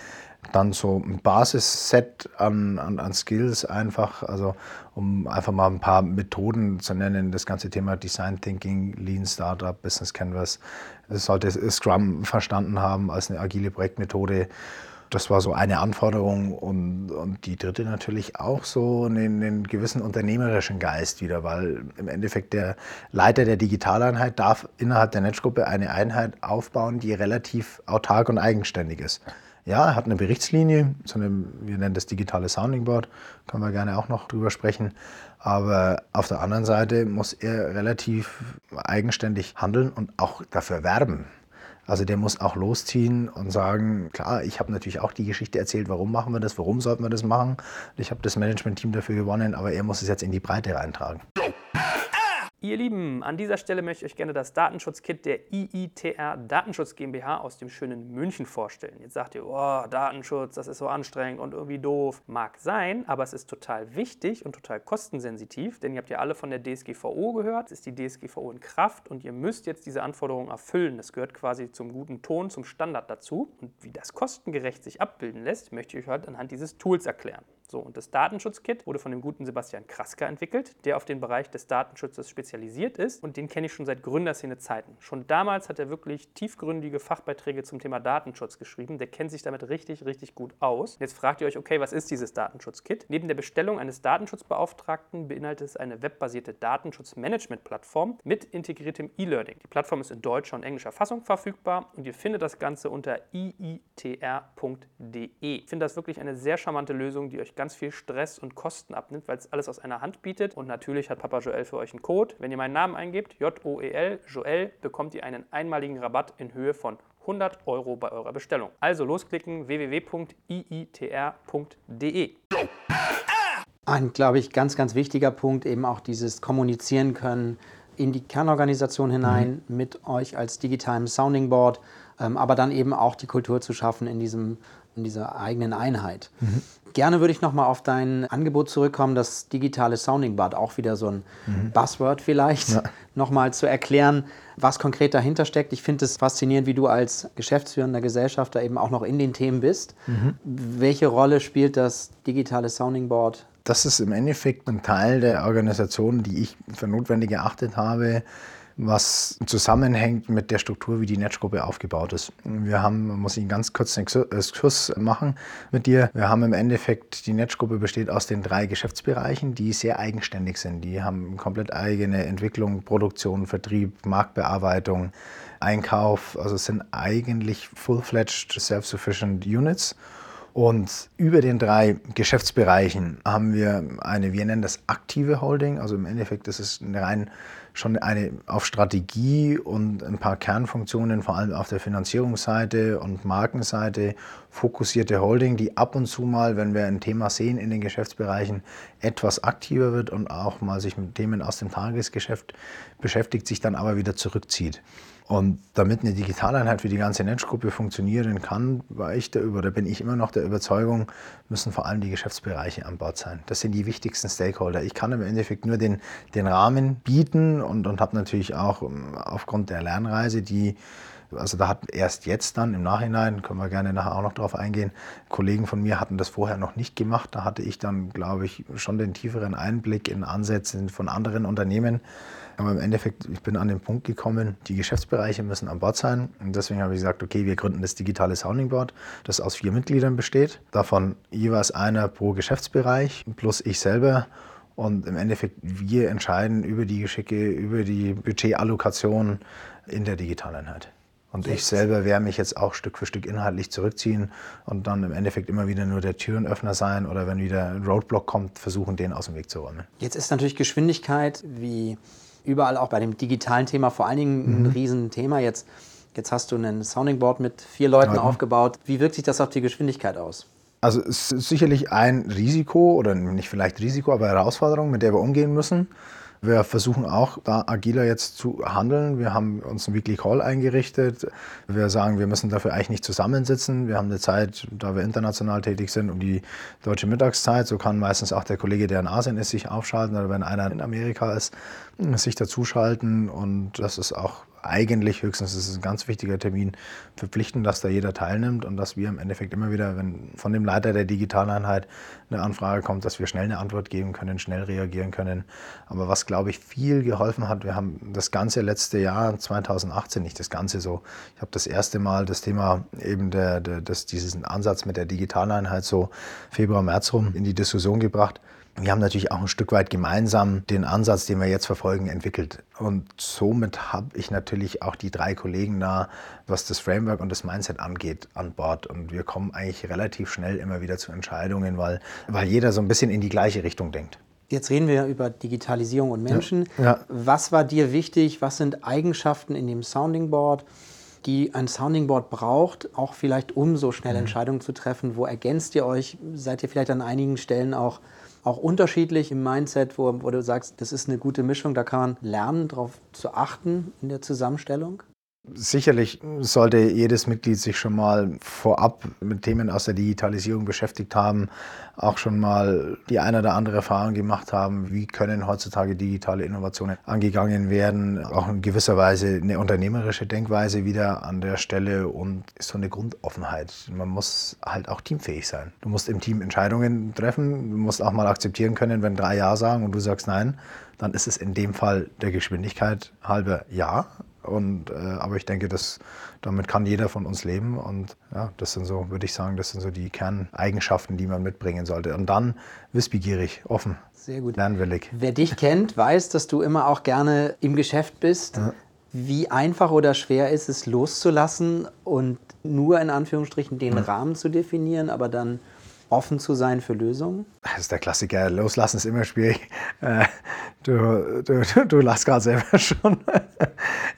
Dann so ein Basisset an, an, an Skills einfach, also um einfach mal ein paar Methoden zu nennen, das ganze Thema Design Thinking, Lean Startup, Business Canvas, das sollte Scrum verstanden haben als eine agile Projektmethode das war so eine Anforderung und, und die dritte natürlich auch so einen, einen, gewissen unternehmerischen Geist wieder, weil im Endeffekt der Leiter der Digitaleinheit darf innerhalb der Netzgruppe eine Einheit aufbauen, die relativ autark und eigenständig ist. Ja, er hat eine Berichtslinie, so eine, wir nennen das digitale Sounding Board, können wir gerne auch noch drüber sprechen. Aber auf der anderen Seite muss er relativ eigenständig handeln und auch dafür werben. Also der muss auch losziehen und sagen, klar, ich habe natürlich auch die Geschichte erzählt, warum machen wir das, warum sollten wir das machen. Ich habe das Management-Team dafür gewonnen, aber er muss es jetzt in die Breite reintragen. Ihr Lieben, an dieser Stelle möchte ich euch gerne das Datenschutzkit der IITR Datenschutz GmbH aus dem schönen München vorstellen. Jetzt sagt ihr, oh, Datenschutz, das ist so anstrengend und irgendwie doof. Mag sein, aber es ist total wichtig und total kostensensitiv, denn ihr habt ja alle von der DSGVO gehört. Es ist die DSGVO in Kraft und ihr müsst jetzt diese Anforderungen erfüllen. Das gehört quasi zum guten Ton, zum Standard dazu. Und wie das kostengerecht sich abbilden lässt, möchte ich euch heute anhand dieses Tools erklären. So, und das Datenschutzkit wurde von dem guten Sebastian Krasker entwickelt, der auf den Bereich des Datenschutzes spezialisiert ist und den kenne ich schon seit Gründerszene-Zeiten. Schon damals hat er wirklich tiefgründige Fachbeiträge zum Thema Datenschutz geschrieben. Der kennt sich damit richtig, richtig gut aus. Jetzt fragt ihr euch, okay, was ist dieses Datenschutzkit? Neben der Bestellung eines Datenschutzbeauftragten beinhaltet es eine webbasierte Datenschutzmanagement-Plattform mit integriertem E-Learning. Die Plattform ist in deutscher und englischer Fassung verfügbar und ihr findet das Ganze unter iitr.de. Ich finde das wirklich eine sehr charmante Lösung, die euch ganz ganz viel Stress und Kosten abnimmt, weil es alles aus einer Hand bietet. Und natürlich hat Papa Joel für euch einen Code. Wenn ihr meinen Namen eingebt, J-O-E-L, Joel, bekommt ihr einen einmaligen Rabatt in Höhe von 100 Euro bei eurer Bestellung. Also losklicken www.iitr.de. Ein, glaube ich, ganz, ganz wichtiger Punkt, eben auch dieses Kommunizieren können in die Kernorganisation hinein mhm. mit euch als digitalem Sounding Board, ähm, aber dann eben auch die Kultur zu schaffen in, diesem, in dieser eigenen Einheit. Mhm. Gerne würde ich nochmal auf dein Angebot zurückkommen, das digitale Sounding Board, auch wieder so ein mhm. Buzzword vielleicht, ja. nochmal zu erklären, was konkret dahinter steckt. Ich finde es faszinierend, wie du als geschäftsführender Gesellschafter eben auch noch in den Themen bist. Mhm. Welche Rolle spielt das digitale Sounding Board das ist im Endeffekt ein Teil der Organisation, die ich für notwendig erachtet habe, was zusammenhängt mit der Struktur, wie die Netzgruppe aufgebaut ist. Wir haben, muss ich ganz kurzen Exkurs machen mit dir. Wir haben im Endeffekt, die Netzgruppe besteht aus den drei Geschäftsbereichen, die sehr eigenständig sind. Die haben komplett eigene Entwicklung, Produktion, Vertrieb, Marktbearbeitung, Einkauf. Also sind eigentlich full-fledged self-sufficient Units. Und über den drei Geschäftsbereichen haben wir eine, wir nennen das aktive Holding. Also im Endeffekt ist es eine rein schon eine auf Strategie und ein paar Kernfunktionen, vor allem auf der Finanzierungsseite und Markenseite fokussierte Holding, die ab und zu mal, wenn wir ein Thema sehen in den Geschäftsbereichen, etwas aktiver wird und auch mal sich mit Themen aus dem Tagesgeschäft beschäftigt, sich dann aber wieder zurückzieht. Und damit eine Digitaleinheit für die ganze Netzgruppe funktionieren kann, war ich der, oder bin ich immer noch der Überzeugung, müssen vor allem die Geschäftsbereiche an Bord sein. Das sind die wichtigsten Stakeholder. Ich kann im Endeffekt nur den, den Rahmen bieten und, und habe natürlich auch ähm, aufgrund der Lernreise, die also da hat erst jetzt dann im Nachhinein, können wir gerne nachher auch noch drauf eingehen, Kollegen von mir hatten das vorher noch nicht gemacht. Da hatte ich dann, glaube ich, schon den tieferen Einblick in Ansätze von anderen Unternehmen aber im Endeffekt, ich bin an den Punkt gekommen, die Geschäftsbereiche müssen an Bord sein. Und deswegen habe ich gesagt, okay, wir gründen das digitale Sounding Board, das aus vier Mitgliedern besteht. Davon jeweils einer pro Geschäftsbereich plus ich selber. Und im Endeffekt, wir entscheiden über die Geschicke, über die Budgetallokation in der Digitaleinheit. Und ich selber werde mich jetzt auch Stück für Stück inhaltlich zurückziehen und dann im Endeffekt immer wieder nur der Türenöffner sein oder wenn wieder ein Roadblock kommt, versuchen, den aus dem Weg zu räumen. Jetzt ist natürlich Geschwindigkeit wie überall auch bei dem digitalen Thema vor allen Dingen ein mhm. Riesenthema. Jetzt, jetzt hast du ein Sounding Board mit vier Leuten Leuten. aufgebaut. Wie wirkt sich das auf die Geschwindigkeit aus? Also es ist sicherlich ein Risiko oder nicht vielleicht Risiko, aber Herausforderung, mit der wir umgehen müssen. Wir versuchen auch da agiler jetzt zu handeln. Wir haben uns einen Weekly Call eingerichtet. Wir sagen, wir müssen dafür eigentlich nicht zusammensitzen. Wir haben eine Zeit, da wir international tätig sind, um die deutsche Mittagszeit. So kann meistens auch der Kollege, der in Asien ist, sich aufschalten oder wenn einer in Amerika ist, sich dazuschalten. Und das ist auch eigentlich höchstens, das ist ein ganz wichtiger Termin, verpflichten, dass da jeder teilnimmt und dass wir im Endeffekt immer wieder, wenn von dem Leiter der Digitaleinheit eine Anfrage kommt, dass wir schnell eine Antwort geben können, schnell reagieren können. Aber was, glaube ich, viel geholfen hat, wir haben das ganze letzte Jahr, 2018, nicht das ganze so, ich habe das erste Mal das Thema eben der, der, das, diesen Ansatz mit der Digitaleinheit so Februar, März rum in die Diskussion gebracht. Wir haben natürlich auch ein Stück weit gemeinsam den Ansatz, den wir jetzt verfolgen, entwickelt. Und somit habe ich natürlich auch die drei Kollegen da, was das Framework und das Mindset angeht, an Bord. Und wir kommen eigentlich relativ schnell immer wieder zu Entscheidungen, weil, weil jeder so ein bisschen in die gleiche Richtung denkt. Jetzt reden wir über Digitalisierung und Menschen. Ja, ja. Was war dir wichtig? Was sind Eigenschaften in dem Sounding Board, die ein Sounding Board braucht, auch vielleicht um so schnell mhm. Entscheidungen zu treffen? Wo ergänzt ihr euch? Seid ihr vielleicht an einigen Stellen auch auch unterschiedlich im Mindset, wo, wo du sagst, das ist eine gute Mischung, da kann man lernen, darauf zu achten in der Zusammenstellung? Sicherlich sollte jedes Mitglied sich schon mal vorab mit Themen aus der Digitalisierung beschäftigt haben, auch schon mal die eine oder andere Erfahrung gemacht haben, wie können heutzutage digitale Innovationen angegangen werden, auch in gewisser Weise eine unternehmerische Denkweise wieder an der Stelle und so eine Grundoffenheit. Man muss halt auch teamfähig sein. Du musst im Team Entscheidungen treffen, du musst auch mal akzeptieren können, wenn drei Ja sagen und du sagst Nein, dann ist es in dem Fall der Geschwindigkeit halber Ja und, äh, aber ich denke, dass, damit kann jeder von uns leben. Und ja, das sind so, würde ich sagen, das sind so die Kerneigenschaften, die man mitbringen sollte. Und dann wissbegierig, offen, Sehr gut. lernwillig. Wer dich kennt, weiß, dass du immer auch gerne im Geschäft bist. Ja. Wie einfach oder schwer ist es loszulassen und nur in Anführungsstrichen den ja. Rahmen zu definieren, aber dann offen zu sein für Lösungen? Das ist der Klassiker. Loslassen ist immer schwierig. Äh, du, du, du, lachst gerade selber schon.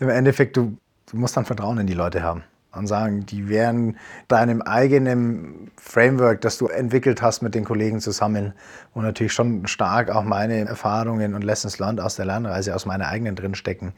Im Endeffekt, du, du musst dann Vertrauen in die Leute haben und sagen, die werden deinem eigenen Framework, das du entwickelt hast mit den Kollegen zusammen, wo natürlich schon stark auch meine Erfahrungen und Lessons learned aus der Lernreise, aus meiner eigenen drinstecken,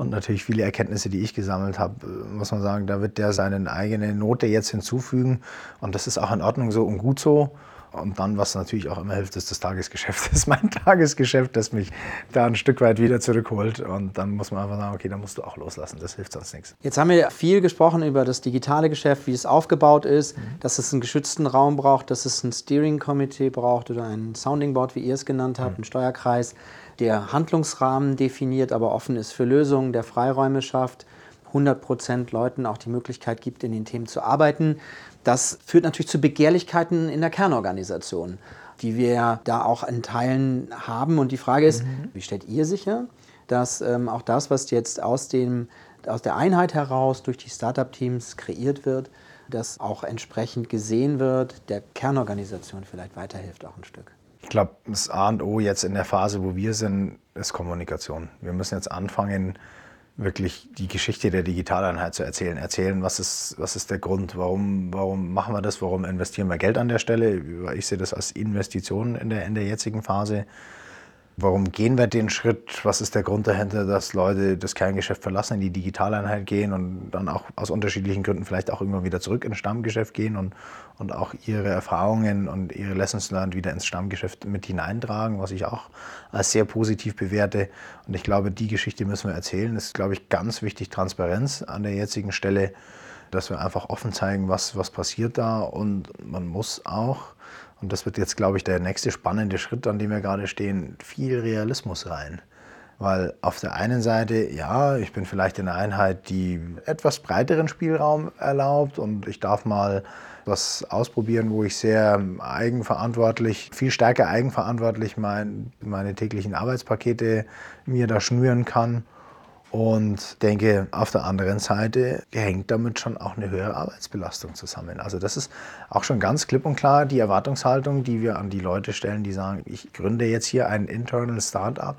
und natürlich viele Erkenntnisse, die ich gesammelt habe, äh, muss man sagen, da wird der seine eigene Note jetzt hinzufügen. Und das ist auch in Ordnung so und gut so. Und dann, was natürlich auch immer hilft, ist das Tagesgeschäft. Das ist mein Tagesgeschäft, das mich da ein Stück weit wieder zurückholt. Und dann muss man einfach sagen, okay, da musst du auch loslassen. Das hilft sonst nichts. Jetzt haben wir viel gesprochen über das digitale Geschäft, wie es aufgebaut ist, mhm. dass es einen geschützten Raum braucht, dass es ein Steering Committee braucht oder ein Sounding Board, wie ihr es genannt habt, mhm. einen Steuerkreis der Handlungsrahmen definiert, aber offen ist für Lösungen, der Freiräume schafft, 100 Prozent Leuten auch die Möglichkeit gibt, in den Themen zu arbeiten. Das führt natürlich zu Begehrlichkeiten in der Kernorganisation, die wir da auch in Teilen haben. Und die Frage ist, mhm. wie stellt ihr sicher, dass ähm, auch das, was jetzt aus, dem, aus der Einheit heraus durch die Startup-Teams kreiert wird, das auch entsprechend gesehen wird, der Kernorganisation vielleicht weiterhilft auch ein Stück? Ich glaube, das A und O jetzt in der Phase, wo wir sind, ist Kommunikation. Wir müssen jetzt anfangen, wirklich die Geschichte der Digitaleinheit zu erzählen. Erzählen, was ist, was ist der Grund, warum, warum machen wir das, warum investieren wir Geld an der Stelle. Ich sehe das als Investition in der, in der jetzigen Phase. Warum gehen wir den Schritt? Was ist der Grund dahinter, dass Leute das Kerngeschäft verlassen, in die Digitaleinheit gehen und dann auch aus unterschiedlichen Gründen vielleicht auch irgendwann wieder zurück ins Stammgeschäft gehen und, und auch ihre Erfahrungen und ihre Lessons learned wieder ins Stammgeschäft mit hineintragen, was ich auch als sehr positiv bewerte. Und ich glaube, die Geschichte müssen wir erzählen. Das ist, glaube ich, ganz wichtig, Transparenz an der jetzigen Stelle, dass wir einfach offen zeigen, was, was passiert da. Und man muss auch und das wird jetzt, glaube ich, der nächste spannende Schritt, an dem wir gerade stehen, viel Realismus rein. Weil auf der einen Seite, ja, ich bin vielleicht in einer Einheit, die etwas breiteren Spielraum erlaubt und ich darf mal was ausprobieren, wo ich sehr eigenverantwortlich, viel stärker eigenverantwortlich mein, meine täglichen Arbeitspakete mir da schnüren kann. Und denke, auf der anderen Seite hängt damit schon auch eine höhere Arbeitsbelastung zusammen. Also das ist auch schon ganz klipp und klar die Erwartungshaltung, die wir an die Leute stellen, die sagen, ich gründe jetzt hier ein Internal Startup.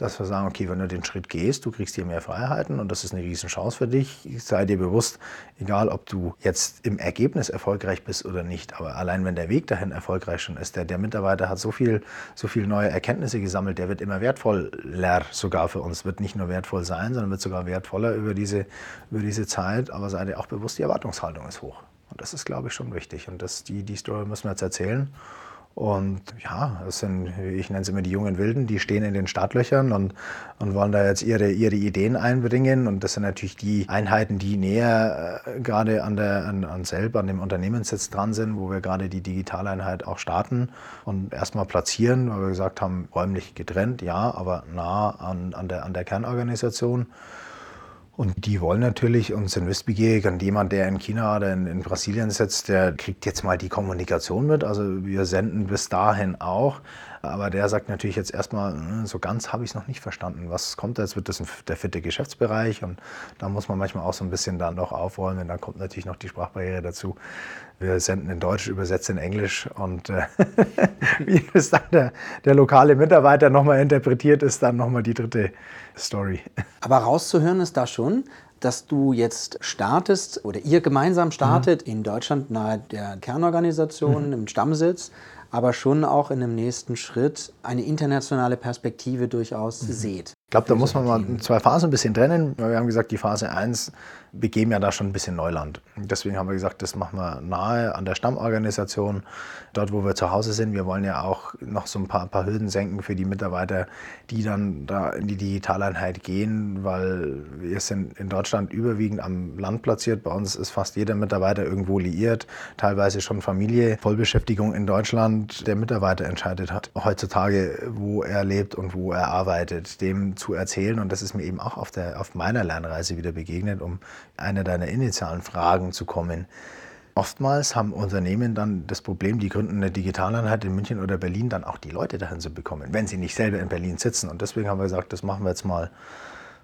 Dass wir sagen, okay, wenn du den Schritt gehst, du kriegst hier mehr Freiheiten und das ist eine Riesenchance für dich. Sei dir bewusst, egal ob du jetzt im Ergebnis erfolgreich bist oder nicht, aber allein wenn der Weg dahin erfolgreich schon ist, der, der Mitarbeiter hat so viel, so viel neue Erkenntnisse gesammelt, der wird immer wertvoller sogar für uns, wird nicht nur wertvoll sein, sondern wird sogar wertvoller über diese, über diese Zeit, aber sei dir auch bewusst, die Erwartungshaltung ist hoch. Und das ist, glaube ich, schon wichtig. Und das, die, die Story müssen wir jetzt erzählen. Und ja, das sind, ich nenne sie immer die jungen Wilden, die stehen in den Startlöchern und, und wollen da jetzt ihre, ihre Ideen einbringen. Und das sind natürlich die Einheiten, die näher äh, gerade an, der, an, an selber, an dem Unternehmenssitz dran sind, wo wir gerade die Digitaleinheit auch starten und erstmal platzieren, weil wir gesagt haben, räumlich getrennt, ja, aber nah an, an, der, an der Kernorganisation. Und die wollen natürlich und sind wissbegierig jemand, der in China oder in, in, Brasilien sitzt, der kriegt jetzt mal die Kommunikation mit. Also wir senden bis dahin auch. Aber der sagt natürlich jetzt erstmal, hm, so ganz habe ich es noch nicht verstanden. Was kommt da? Jetzt wird das der vierte Geschäftsbereich und da muss man manchmal auch so ein bisschen dann noch aufräumen. Und dann kommt natürlich noch die Sprachbarriere dazu. Wir senden in Deutsch, übersetzen in Englisch und äh, wie das dann der, der lokale Mitarbeiter nochmal interpretiert, ist dann nochmal die dritte Story. Aber rauszuhören ist da schon, dass du jetzt startest oder ihr gemeinsam startet mhm. in Deutschland nahe der Kernorganisation mhm. im Stammsitz, aber schon auch in dem nächsten Schritt eine internationale Perspektive durchaus mhm. seht. Ich glaube, da muss man mal zwei Phasen ein bisschen trennen. Wir haben gesagt, die Phase 1 begeben ja da schon ein bisschen Neuland. Deswegen haben wir gesagt, das machen wir nahe an der Stammorganisation, dort wo wir zu Hause sind. Wir wollen ja auch noch so ein paar, paar Hürden senken für die Mitarbeiter, die dann da in die Digitaleinheit gehen, weil wir sind in Deutschland überwiegend am Land platziert. Bei uns ist fast jeder Mitarbeiter irgendwo liiert, teilweise schon Familie. Vollbeschäftigung in Deutschland, der Mitarbeiter entscheidet hat heutzutage, wo er lebt und wo er arbeitet, dem zu erzählen. Und das ist mir eben auch auf, der, auf meiner Lernreise wieder begegnet, um einer deiner initialen Fragen zu kommen. Oftmals haben Unternehmen dann das Problem, die gründen eine Digitaleinheit in München oder Berlin, dann auch die Leute dahin zu bekommen, wenn sie nicht selber in Berlin sitzen. Und deswegen haben wir gesagt, das machen wir jetzt mal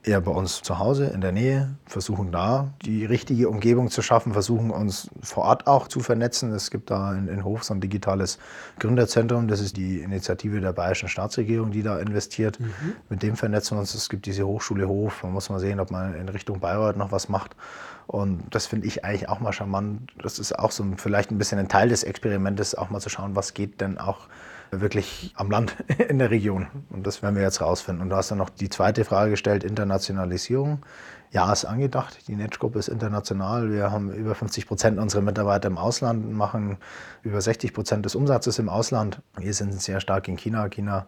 eher bei uns zu Hause in der Nähe, versuchen da die richtige Umgebung zu schaffen, versuchen uns vor Ort auch zu vernetzen. Es gibt da in, in Hof so ein digitales Gründerzentrum, das ist die Initiative der bayerischen Staatsregierung, die da investiert. Mhm. Mit dem vernetzen wir uns. Es gibt diese Hochschule Hof, man muss mal sehen, ob man in Richtung Bayreuth noch was macht. Und das finde ich eigentlich auch mal charmant. Das ist auch so vielleicht ein bisschen ein Teil des Experimentes, auch mal zu schauen, was geht denn auch wirklich am Land in der Region. Und das werden wir jetzt rausfinden. Und du hast dann noch die zweite Frage gestellt, Internationalisierung. Ja, ist angedacht. Die Netschgruppe ist international. Wir haben über 50 Prozent unserer Mitarbeiter im Ausland, machen über 60 Prozent des Umsatzes im Ausland. Wir sind sehr stark in China. China,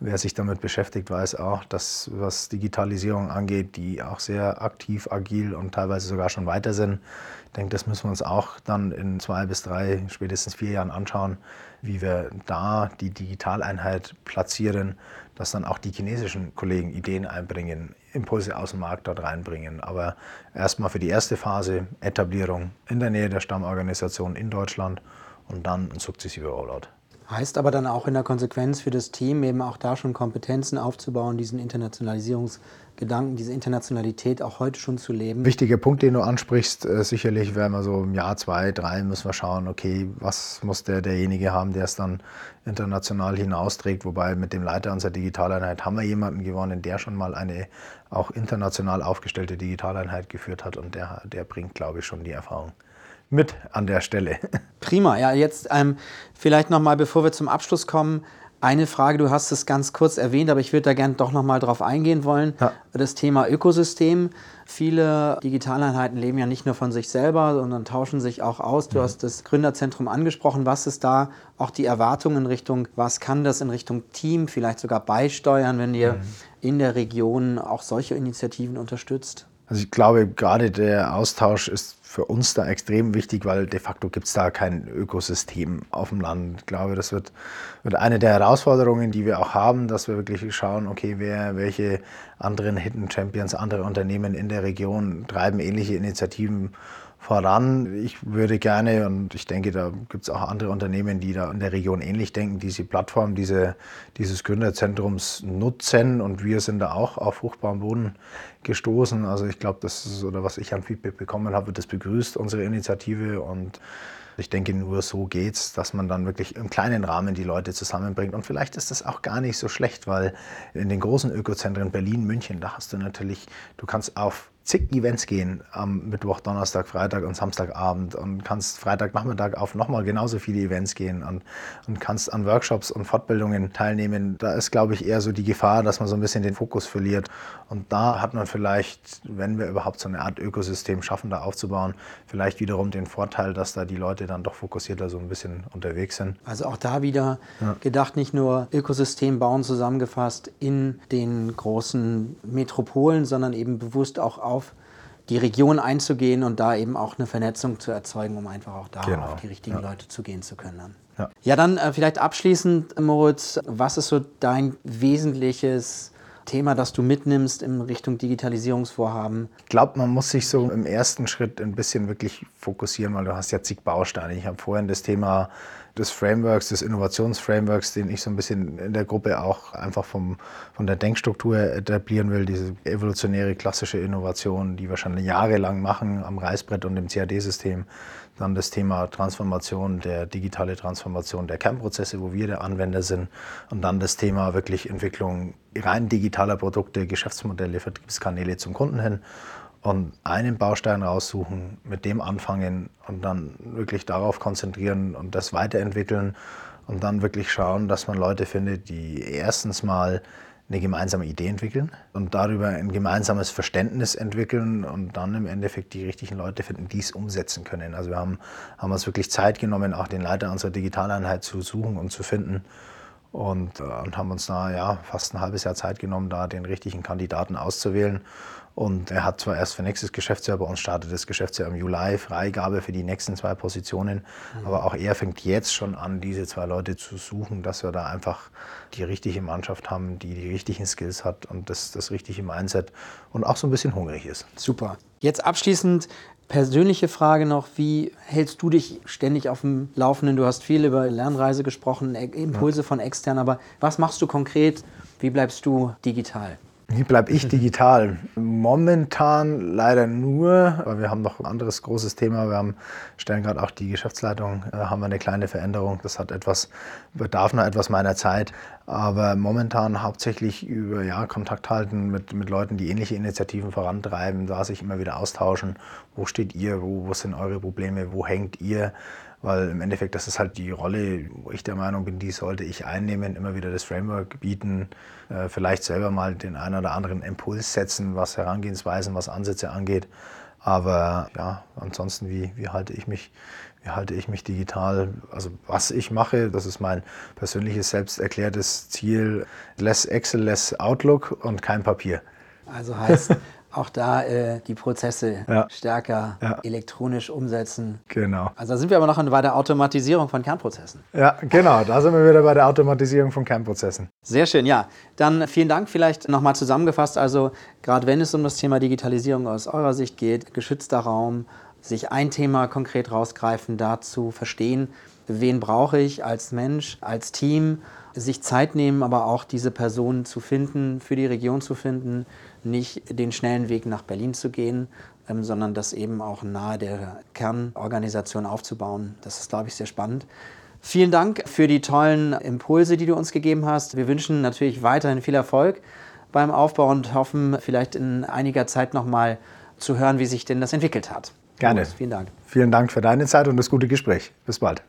wer sich damit beschäftigt, weiß auch, dass was Digitalisierung angeht, die auch sehr aktiv, agil und teilweise sogar schon weiter sind. Ich denke, das müssen wir uns auch dann in zwei bis drei, spätestens vier Jahren anschauen, wie wir da die Digitaleinheit platzieren, dass dann auch die chinesischen Kollegen Ideen einbringen, Impulse aus dem Markt dort reinbringen. Aber erstmal für die erste Phase Etablierung in der Nähe der Stammorganisation in Deutschland und dann ein sukzessiver Rollout. Heißt aber dann auch in der Konsequenz für das Team eben auch da schon Kompetenzen aufzubauen, diesen Internationalisierungsgedanken, diese Internationalität auch heute schon zu leben. Wichtiger Punkt, den du ansprichst, äh, sicherlich werden wir so im Jahr zwei, drei müssen wir schauen, okay, was muss der, derjenige haben, der es dann international hinausträgt. Wobei mit dem Leiter unserer Digitaleinheit haben wir jemanden gewonnen, der schon mal eine auch international aufgestellte Digitaleinheit geführt hat und der, der bringt, glaube ich, schon die Erfahrung mit an der Stelle. Prima. Ja, jetzt ähm, vielleicht noch mal, bevor wir zum Abschluss kommen, eine Frage. Du hast es ganz kurz erwähnt, aber ich würde da gerne doch noch mal drauf eingehen wollen. Ja. Das Thema Ökosystem. Viele Digitaleinheiten leben ja nicht nur von sich selber, sondern tauschen sich auch aus. Du mhm. hast das Gründerzentrum angesprochen. Was ist da auch die Erwartung in Richtung, was kann das in Richtung Team vielleicht sogar beisteuern, wenn ihr mhm. in der Region auch solche Initiativen unterstützt? Also ich glaube, gerade der Austausch ist für uns da extrem wichtig, weil de facto gibt es da kein Ökosystem auf dem Land. Ich glaube, das wird, wird eine der Herausforderungen, die wir auch haben, dass wir wirklich schauen, okay, wer, welche anderen Hidden Champions, andere Unternehmen in der Region treiben ähnliche Initiativen voran. Ich würde gerne, und ich denke, da gibt es auch andere Unternehmen, die da in der Region ähnlich denken, diese Plattform diese, dieses Gründerzentrums nutzen. Und wir sind da auch auf fruchtbaren Boden gestoßen. Also ich glaube, das ist, oder was ich an Feedback bekommen habe, das begrüßt, unsere Initiative. Und Ich denke, nur so geht's, dass man dann wirklich im kleinen Rahmen die Leute zusammenbringt. Und vielleicht ist das auch gar nicht so schlecht, weil in den großen Ökozentren Berlin, München, da hast du natürlich, du kannst auf zig Events gehen am Mittwoch, Donnerstag, Freitag und Samstagabend und kannst Freitagnachmittag auf nochmal genauso viele Events gehen und, und kannst an Workshops und Fortbildungen teilnehmen. Da ist, glaube ich, eher so die Gefahr, dass man so ein bisschen den Fokus verliert. Und da hat man vielleicht, wenn wir überhaupt so eine Art Ökosystem schaffen, da aufzubauen, vielleicht wiederum den Vorteil, dass da die Leute dann doch fokussierter so ein bisschen unterwegs sind. Also auch da wieder ja. gedacht, nicht nur Ökosystem bauen zusammengefasst in den großen Metropolen, sondern eben bewusst auch auf die Region einzugehen und da eben auch eine Vernetzung zu erzeugen, um einfach auch da genau. auf die richtigen ja. Leute zugehen zu können. Dann. Ja. ja, dann äh, vielleicht abschließend, Moritz, was ist so dein wesentliches Thema, das du mitnimmst in Richtung Digitalisierungsvorhaben? Ich glaube, man muss sich so im ersten Schritt ein bisschen wirklich fokussieren, weil du hast ja zig Bausteine. Ich habe vorhin das Thema des Frameworks, des Innovationsframeworks, den ich so ein bisschen in der Gruppe auch einfach vom, von der Denkstruktur etablieren will, diese evolutionäre klassische Innovation, die wir schon jahrelang machen am Reißbrett und im CAD-System. Dann das Thema Transformation, der digitale Transformation der Kernprozesse, wo wir der Anwender sind. Und dann das Thema wirklich Entwicklung rein digitaler Produkte, Geschäftsmodelle, Vertriebskanäle zum Kunden hin und einen Baustein raussuchen, mit dem anfangen und dann wirklich darauf konzentrieren und das weiterentwickeln und dann wirklich schauen, dass man Leute findet, die erstens mal eine gemeinsame Idee entwickeln und darüber ein gemeinsames Verständnis entwickeln und dann im Endeffekt die richtigen Leute finden, die es umsetzen können. Also wir haben, haben uns wirklich Zeit genommen, auch den Leiter unserer Digitaleinheit zu suchen und zu finden und, äh, und haben uns da ja, fast ein halbes Jahr Zeit genommen, da den richtigen Kandidaten auszuwählen. Und er hat zwar erst für nächstes Geschäftsjahr, bei uns startet das Geschäftsjahr im Juli, Freigabe für die nächsten zwei Positionen. Mhm. Aber auch er fängt jetzt schon an, diese zwei Leute zu suchen, dass wir da einfach die richtige Mannschaft haben, die die richtigen Skills hat und das, das richtige Mindset und auch so ein bisschen hungrig ist. Super. Jetzt abschließend persönliche Frage noch, wie hältst du dich ständig auf dem Laufenden? Du hast viel über Lernreise gesprochen, Impulse von extern, aber was machst du konkret? Wie bleibst du digital? Wie bleibe ich digital? Momentan leider nur, weil wir haben noch ein anderes großes Thema. Wir haben, stellen gerade auch die Geschäftsleitung, äh, haben wir eine kleine Veränderung. Das hat etwas, bedarf noch etwas meiner Zeit. Aber momentan hauptsächlich über ja, Kontakt halten mit, mit Leuten, die ähnliche Initiativen vorantreiben, da sich immer wieder austauschen. Wo steht ihr? Wo, wo sind eure Probleme? Wo hängt ihr? Weil im Endeffekt, das ist halt die Rolle, wo ich der Meinung bin, die sollte ich einnehmen, immer wieder das Framework bieten, äh, vielleicht selber mal den einen oder anderen Impuls setzen, was Herangehensweisen, was Ansätze angeht. Aber ja, ansonsten, wie, wie, halte ich mich, wie halte ich mich digital? Also was ich mache, das ist mein persönliches, selbst erklärtes Ziel, less Excel, less Outlook und kein Papier. Also heißt, auch da äh, die Prozesse ja. stärker ja. elektronisch umsetzen. Genau. Also da sind wir aber noch bei der Automatisierung von Kernprozessen. Ja, genau, da sind wir wieder bei der Automatisierung von Kernprozessen. Sehr schön, ja. Dann vielen Dank vielleicht nochmal zusammengefasst. Also gerade wenn es um das Thema Digitalisierung aus eurer Sicht geht, geschützter Raum, sich ein Thema konkret rausgreifen, dazu verstehen, wen brauche ich als Mensch, als Team, sich Zeit nehmen, aber auch diese Personen zu finden, für die Region zu finden, nicht den schnellen Weg nach Berlin zu gehen, ähm, sondern das eben auch nahe der Kernorganisation aufzubauen. Das ist, glaube ich, sehr spannend. Vielen Dank für die tollen Impulse, die du uns gegeben hast. Wir wünschen natürlich weiterhin viel Erfolg beim Aufbau und hoffen, vielleicht in einiger Zeit nochmal zu hören, wie sich denn das entwickelt hat. Gerne. Vielen Dank. Vielen Dank für deine Zeit und das gute Gespräch. Bis bald.